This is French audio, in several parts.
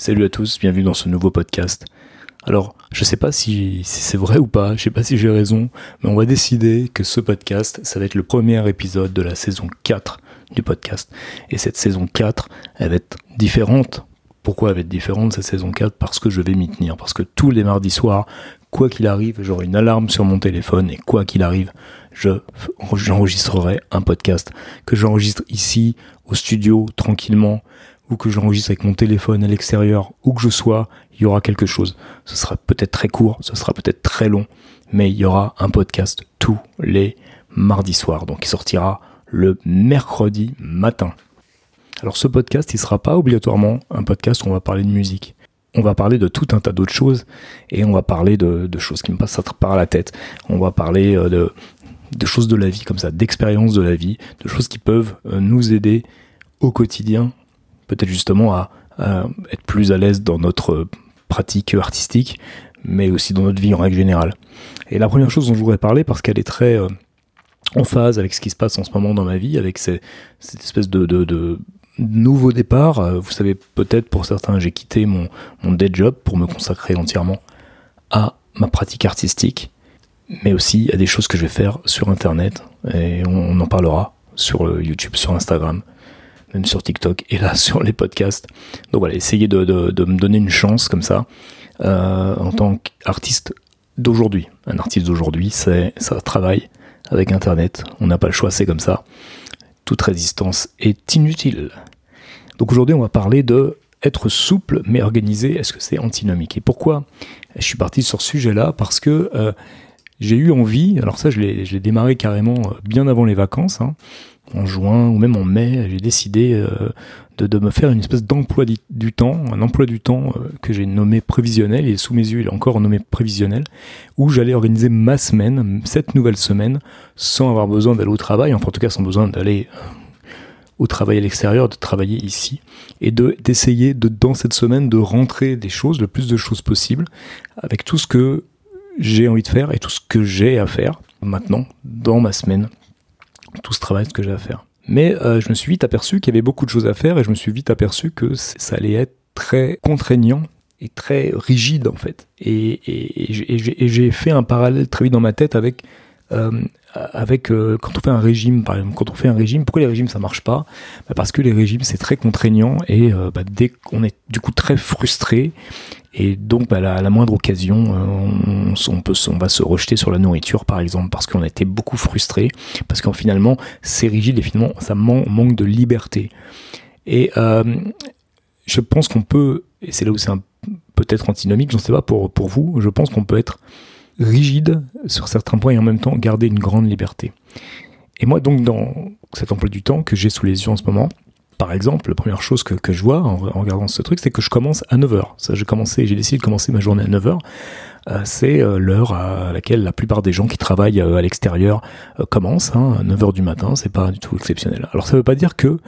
Salut à tous, bienvenue dans ce nouveau podcast. Alors, je sais pas si, c'est vrai ou pas, je sais pas si j'ai raison, mais on va décider que ce podcast, ça va être le premier épisode de la saison 4 du podcast. Et cette saison 4, elle va être différente. Pourquoi elle va être différente cette saison 4 Parce que je vais m'y tenir. Parce que tous les mardis soirs, quoi qu'il arrive, j'aurai une alarme sur mon téléphone et quoi qu'il arrive, j'enregistrerai un podcast que j'enregistre ici au studio tranquillement ou que j'enregistre avec mon téléphone à l'extérieur où que je sois, il y aura quelque chose. Ce sera peut-être très court, ce sera peut-être très long, mais il y aura un podcast tous les mardis soirs. Donc il sortira le mercredi matin. Alors ce podcast, il sera pas obligatoirement un podcast où on va parler de musique on va parler de tout un tas d'autres choses et on va parler de, choses qui me passent par la tête. On va parler euh, de, choses de la vie comme ça, d'expériences de la vie, de choses qui peuvent euh, nous aider au quotidien, peut-être justement à, être plus à l'aise dans notre pratique artistique, mais aussi dans notre vie en règle générale. Et la première chose dont je voudrais parler, parce qu'elle est très euh, en phase avec ce qui se passe en ce moment dans ma vie, avec cette espèce de nouveau départ. Euh, vous savez, peut-être pour certains, j'ai quitté mon, mon day job pour me consacrer entièrement à ma pratique artistique, mais aussi à des choses que je vais faire sur Internet. Et on, en parlera sur YouTube, sur Instagram, même sur TikTok et là sur les podcasts. Donc voilà, essayez de, me donner une chance comme ça euh, en tant qu'artiste d'aujourd'hui. Un artiste d'aujourd'hui, c'est ça travaille avec Internet. On n'a pas le choix, c'est comme ça. Toute résistance est inutile. Donc aujourd'hui, on va parler de être souple mais organisé. Est-ce que c'est antinomique? Et pourquoi je suis parti sur ce sujet-là? Parce que euh, j'ai eu envie, alors ça je l'ai démarré carrément euh, bien avant les vacances, hein, en juin ou même en mai, j'ai décidé euh, de, me faire une espèce d'emploi du temps, un emploi du temps que j'ai nommé prévisionnel, est sous mes yeux, il est encore nommé prévisionnel, où j'allais organiser ma semaine, cette nouvelle semaine, sans avoir besoin d'aller au travail, enfin en tout cas sans besoin d'aller au travail à l'extérieur, de travailler ici, et de d'essayer de dans cette semaine de rentrer des choses, le plus de choses possible, avec tout ce que j'ai envie de faire et tout ce que j'ai à faire maintenant dans ma semaine, tout ce travail que j'ai à faire. Mais euh, je me suis vite aperçu qu'il y avait beaucoup de choses à faire et je me suis vite aperçu que ça allait être très contraignant et très rigide en fait. Et, et j'ai fait un parallèle très vite dans ma tête avec euh, euh, quand on fait un régime, par exemple, quand on fait un régime, pourquoi les régimes ça marche pas? Bah, Parce que les régimes c'est très contraignant et euh, bah, dès qu'on est du coup très frustré et donc bah, la, moindre occasion, on, on, va se rejeter sur la nourriture par exemple parce qu'on a été beaucoup frustré, parce qu'en finalement c'est rigide et finalement ça manque de liberté. Et je pense qu'on peut, et c'est là où c'est peut-être antinomique, j'en sais pas pour, pour vous, je pense qu'on peut être rigide sur certains points et en même temps garder une grande liberté. Et moi donc dans cet emploi du temps que j'ai sous les yeux en ce moment, par exemple, la première chose que, que je vois en, regardant ce truc, c'est que je commence à 9h. Ça, j'ai commencé, j'ai décidé de commencer ma journée à 9h. Euh, c'est euh, l'heure à laquelle la plupart des gens qui travaillent euh, à l'extérieur commencent. Hein, 9h du matin, c'est pas du tout exceptionnel. Alors ça veut pas dire que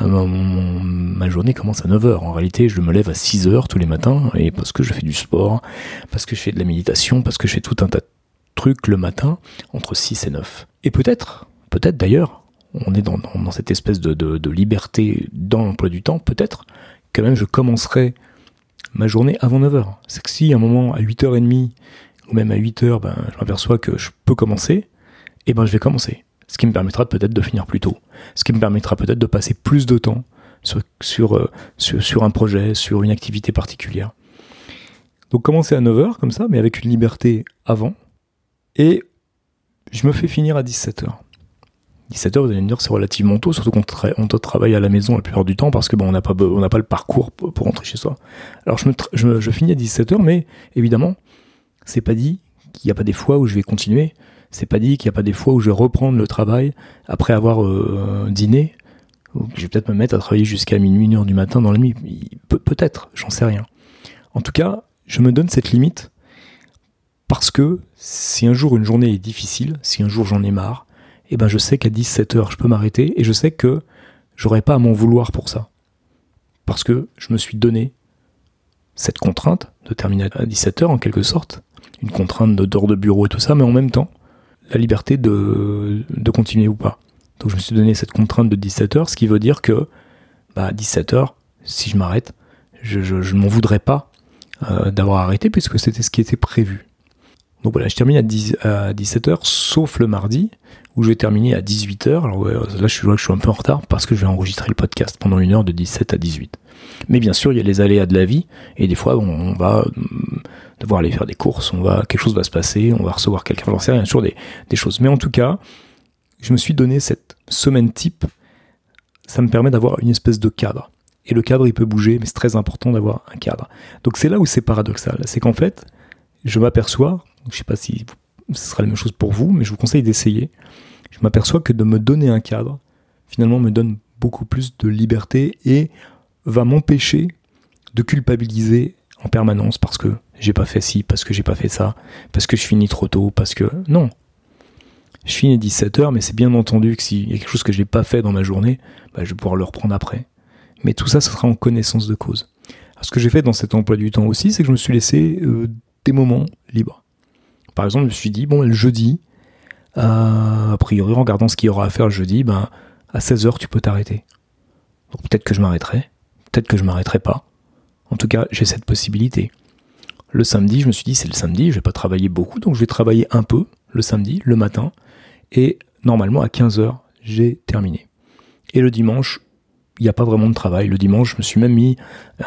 ma journée commence à 9h. En réalité, je me lève à 6h tous les matins, et parce que je fais du sport, parce que je fais de la méditation, parce que je fais tout un tas de trucs le matin, entre 6 et 9. Et peut-être, peut-être d'ailleurs, on est dans, cette espèce de, de, de liberté dans l'emploi du temps, peut-être que même je commencerai ma journée avant 9h. C'est que si à un moment, à 8h30, ou même à 8h, ben, je m'aperçois que je peux commencer, et eh ben je vais commencer ce qui me permettra peut-être de finir plus tôt, ce qui me permettra peut-être de passer plus de temps sur, sur, euh, sur, un projet, sur une activité particulière. Donc commencer à 9h comme ça, mais avec une liberté avant, et je me fais finir à 17h. 17h, vous allez me dire, c'est relativement tôt, surtout qu'on on travaille à la maison la plupart du temps parce que bon, on n'a pas, le parcours pour, rentrer chez soi. Alors je, finis à 17h, mais évidemment, c'est pas dit qu'il n'y a pas des fois où je vais continuer c'est pas dit qu'il n'y a pas des fois où je vais reprendre le travail après avoir euh, dîné, je vais peut-être me mettre à travailler jusqu'à minuit, une heure du matin dans la nuit. peut-être, j'en sais rien. En tout cas, je me donne cette limite parce que si un jour une journée est difficile, si un jour j'en ai marre, eh ben je sais qu'à 17h je peux m'arrêter et je sais que j'aurai pas à m'en vouloir pour ça. Parce que je me suis donné cette contrainte de terminer à 17h en quelque sorte, une contrainte d'heure de bureau et tout ça, mais en même temps, la liberté de, de continuer ou pas. Donc je me suis donné cette contrainte de 17h, ce qui veut dire que bah, à 17h, si je m'arrête, je, ne m'en voudrais pas euh, d'avoir arrêté puisque c'était ce qui était prévu. Donc voilà, je termine à, 17h, sauf le mardi, où je vais terminer à 18h. Alors là, je suis, je suis un peu en retard parce que je vais enregistrer le podcast pendant une heure de 17 à 18. Mais bien sûr, il y a les aléas de la vie, et des fois, on, va mm, devoir aller faire des courses, on va, quelque chose va se passer, on va recevoir quelqu'un, j'en sais rien, des, des choses. Mais en tout cas, je me suis donné cette semaine type, ça me permet d'avoir une espèce de cadre. Et le cadre, il peut bouger, mais c'est très important d'avoir un cadre. Donc c'est là où c'est paradoxal. C'est qu'en fait, je m'aperçois, je ne sais pas si ce sera la même chose pour vous, mais je vous conseille d'essayer. Je m'aperçois que de me donner un cadre, finalement, me donne beaucoup plus de liberté et va m'empêcher de culpabiliser en permanence parce que j'ai pas fait ci, parce que j'ai pas fait ça, parce que je finis trop tôt, parce que non. Je finis à 17h, mais c'est bien entendu que s'il y a quelque chose que j'ai pas fait dans ma journée, bah, je vais pouvoir le reprendre après. Mais tout ça, ce sera en connaissance de cause. ce que j'ai fait dans cet emploi du temps aussi, c'est que je me suis laissé euh, des moments libres. Par exemple, je me suis dit, bon, le jeudi, euh, a priori, en regardant ce qu'il y aura à faire le jeudi, ben, à 16h, tu peux t'arrêter. Donc peut-être que je m'arrêterai, peut-être que je m'arrêterai pas. En tout cas, j'ai cette possibilité. Le samedi, je me suis dit, c'est le samedi, je vais pas travailler beaucoup, donc je vais travailler un peu le samedi, le matin, et normalement à 15h, j'ai terminé. Et le dimanche, il n'y a pas vraiment de travail. Le dimanche, je me suis même mis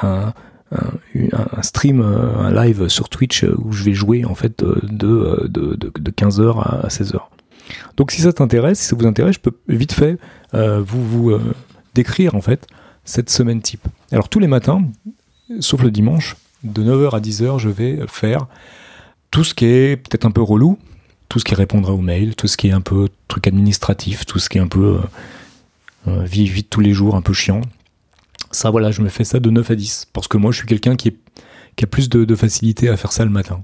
un, un, stream, euh, un live sur Twitch euh, où je vais jouer en fait euh, de, de, de, 15h à 16h. Donc si ça t'intéresse, si ça vous intéresse, je peux vite fait vous, vous décrire en fait cette semaine type. Alors tous les matins, sauf le dimanche, de 9h à 10h, je vais faire tout ce qui est peut-être un peu relou, tout ce qui répondra aux mails, tout ce qui est un peu truc administratif, tout ce qui est un peu euh, vie vite tous les jours, un peu chiant. Ça, voilà, je me fais ça de 9 à 10. Parce que moi, je suis quelqu'un qui, qui a plus de, facilité à faire ça le matin.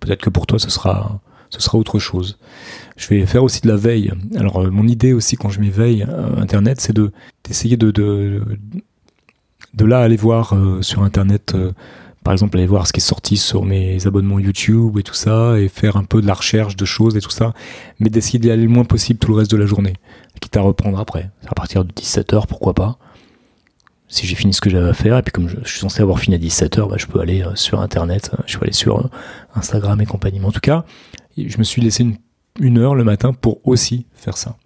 Peut-être que pour toi, ce sera, ce sera autre chose. Je vais faire aussi de la veille. Alors, euh, mon idée aussi, quand je m'éveille à Internet, c'est de, d'essayer de, de, de, là aller voir euh, sur Internet, par exemple, aller voir ce qui est sorti sur mes abonnements YouTube et tout ça, et faire un peu de la recherche de choses et tout ça, mais d'essayer d'y aller le moins possible tout le reste de la journée, quitte à reprendre après. À partir de 17h, pourquoi pas si j'ai fini ce que j'avais à faire, et puis comme je, suis censé avoir fini à 17h, bah, je peux aller euh, sur Internet, euh, je peux aller sur euh, Instagram et compagnie. Mais en tout cas, je me suis laissé une, heure le matin pour aussi faire ça.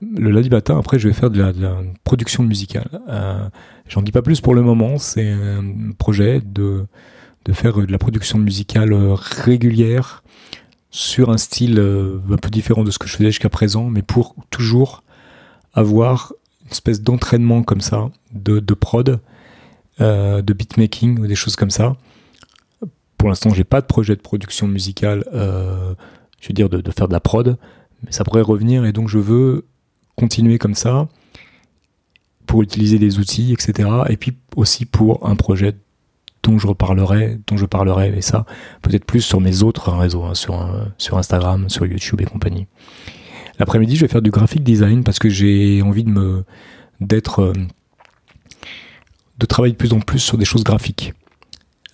Le lundi matin, après, je vais faire de la, production musicale. J'en dis pas plus pour le moment, c'est un projet de, de faire de la production musicale régulière sur un style un peu différent de ce que je faisais jusqu'à présent, mais pour toujours avoir espèce d'entraînement comme ça, de, de prod, euh, de beatmaking ou des choses comme ça. Pour l'instant, j'ai pas de projet de production musicale, euh, je veux dire de, faire de la prod, mais ça pourrait revenir et donc je veux continuer comme ça pour utiliser des outils, etc. Et puis aussi pour un projet dont je reparlerai, dont je parlerai, et ça peut-être plus sur mes autres réseaux, hein, sur, euh, sur Instagram, sur YouTube et compagnie. L'après-midi, je vais faire du graphic design parce que j'ai envie de me d'être euh, de travailler de plus en plus sur des choses graphiques.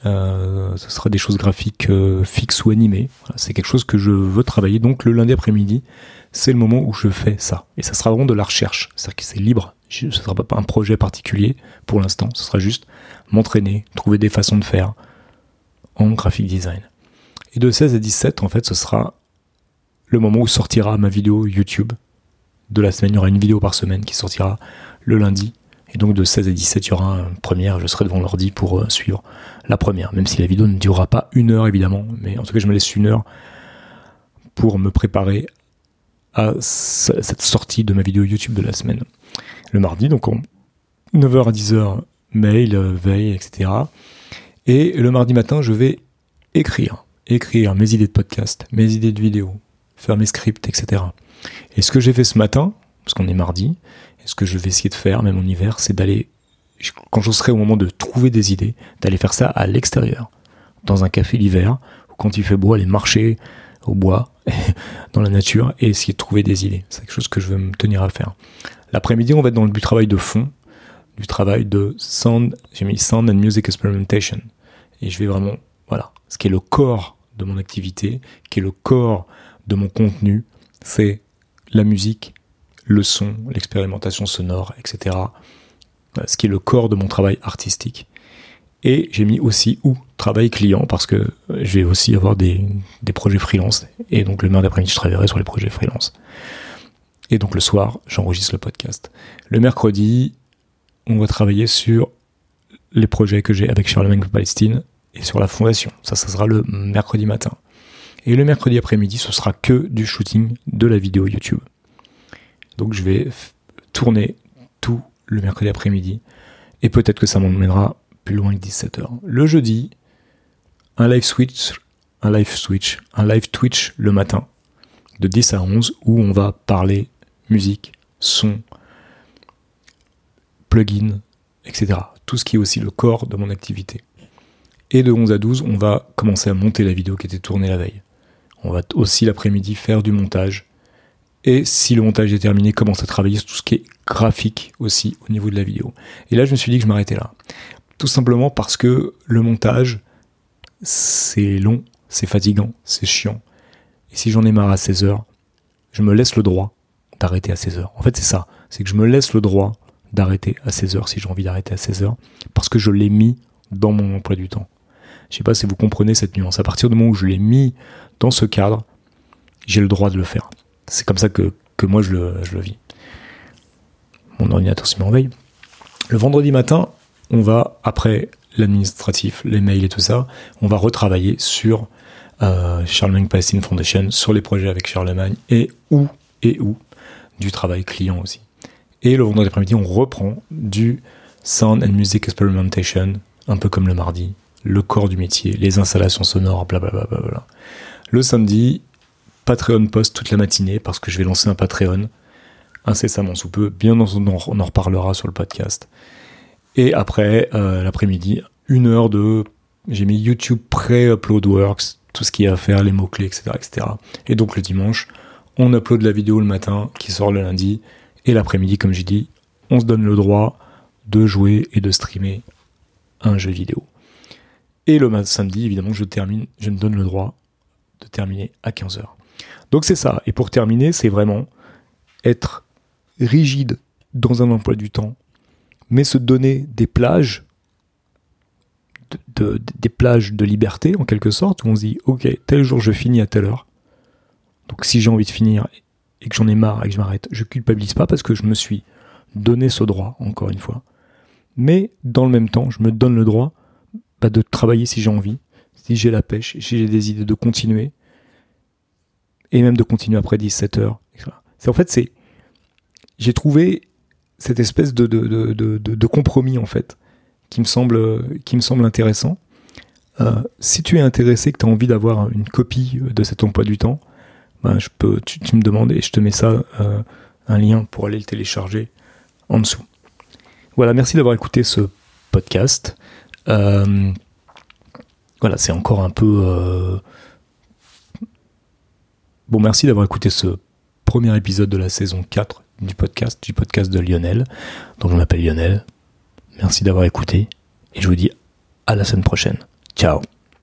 Euh, ce sera des choses graphiques euh, fixes ou animées. c'est quelque chose que je veux travailler. Donc le lundi après-midi, c'est le moment où je fais ça. Et ça sera vraiment de la recherche. C'est-à-dire que c'est libre. Ce ne sera pas un projet particulier pour l'instant. Ce sera juste m'entraîner, trouver des façons de faire en graphic design. Et de 16 à 17, en fait, ce sera le moment où sortira ma vidéo YouTube de la semaine. Il y aura une vidéo par semaine qui sortira le lundi. Et donc de 16 à 17, il y aura une première. Je serai devant l'ordi pour euh, suivre la première. Même si la vidéo ne durera pas une heure évidemment. Mais en tout cas, je me laisse une heure pour me préparer à cette sortie de ma vidéo YouTube de la semaine. Le mardi, donc en 9h à 10h, mail, veille, etc. Et le mardi matin, je vais écrire. Écrire mes idées de podcast, mes idées de vidéo, faire mes scripts, etc. Et ce que j'ai fait ce matin, parce qu'on est mardi, et ce que je vais essayer de faire, même en hiver, c'est d'aller, quand je serai au moment de trouver des idées, d'aller faire ça à l'extérieur, dans un café l'hiver, quand il fait beau, aller marcher au bois, dans la nature, et essayer de trouver des idées. C'est quelque chose que je veux me tenir à faire. L'après-midi, on va être dans le travail de fond, du travail de sound, j'ai mis sound and music experimentation. Et je vais vraiment, voilà, ce qui est le corps de mon activité, qui est le corps de mon contenu, c'est la musique, le son, l'expérimentation sonore, etc. Ce qui est le corps de mon travail artistique. Et j'ai mis aussi ou travail client parce que je vais aussi avoir des, des projets freelance. Et donc le mardi après-midi, je travaillerai sur les projets freelance. Et donc le soir, j'enregistre le podcast. Le mercredi, on va travailler sur les projets que j'ai avec Charlemagne Palestine et sur la fondation. Ça, ça sera le mercredi matin. Et le mercredi après-midi, ce sera que du shooting de la vidéo YouTube. Donc je vais tourner tout le mercredi après-midi. Et peut-être que ça m'emmènera plus loin que 17h. Le jeudi, un live switch, un live switch, un live Twitch le matin de 10 à 11 où on va parler musique, son, plugin, etc. Tout ce qui est aussi le corps de mon activité. Et de 11 à 12, on va commencer à monter la vidéo qui était tournée la veille. On va aussi l'après-midi faire du montage. Et si le montage est terminé, commencer à travailler sur tout ce qui est graphique aussi au niveau de la vidéo. Et là, je me suis dit que je m'arrêtais là. Tout simplement parce que le montage, c'est long, c'est fatigant, c'est chiant. Et si j'en ai marre à 16 heures, je me laisse le droit d'arrêter à 16 heures. En fait, c'est ça. C'est que je me laisse le droit d'arrêter à 16 heures si j'ai envie d'arrêter à 16 heures parce que je l'ai mis dans mon emploi du temps. Je sais pas si vous comprenez cette nuance. À partir du moment où je l'ai mis dans ce cadre, j'ai le droit de le faire. C'est comme ça que, moi je le, je le vis. Mon ordinateur se met en veille. Le vendredi matin, on va, après l'administratif, les mails et tout ça, on va retravailler sur euh, Charlemagne Palestine Foundation, sur les projets avec Charlemagne et où et où du travail client aussi. Et le vendredi après-midi, on reprend du Sound and Music Experimentation, un peu comme le mardi, le corps du métier, les installations sonores, blablabla. Bla bla bla. Le samedi, Patreon post toute la matinée parce que je vais lancer un Patreon incessamment sous peu. Bien entendu, on en reparlera sur le podcast. Et après, euh, l'après-midi, une heure de. J'ai mis YouTube pré-upload works, tout ce qu'il y a à faire, les mots-clés, etc., etc. Et donc le dimanche, on upload la vidéo le matin qui sort le lundi. Et l'après-midi, comme j'ai dit, on se donne le droit de jouer et de streamer un jeu vidéo. Et le samedi, évidemment, je termine, je me donne le droit de terminer à 15h. Donc c'est ça. Et pour terminer, c'est vraiment être rigide dans un emploi du temps, mais se donner des plages, des plages de liberté en quelque sorte, où on se dit, ok, tel jour je finis à telle heure. Donc si j'ai envie de finir et que j'en ai marre et que je m'arrête, je culpabilise pas parce que je me suis donné ce droit, encore une fois. Mais dans le même temps, je me donne le droit bah, de travailler si j'ai envie, si j'ai la pêche, si j'ai des idées de continuer, et même de continuer après 17 heures. C'est en fait, c'est, j'ai trouvé cette espèce de, de, de, de, compromis en fait, qui me semble, qui me semble intéressant. Euh, si tu es intéressé, que tu as envie d'avoir une copie de cet emploi du temps, ben, je peux, tu, me demandes et je te mets ça, euh, un lien pour aller le télécharger en dessous. Voilà, merci d'avoir écouté ce podcast. Euh, voilà, c'est encore un peu... Euh, bon, merci d'avoir écouté ce premier épisode de la saison 4 du podcast, du podcast de Lionel. Donc je m'appelle Lionel. Merci d'avoir écouté et je vous dis à la semaine prochaine. Ciao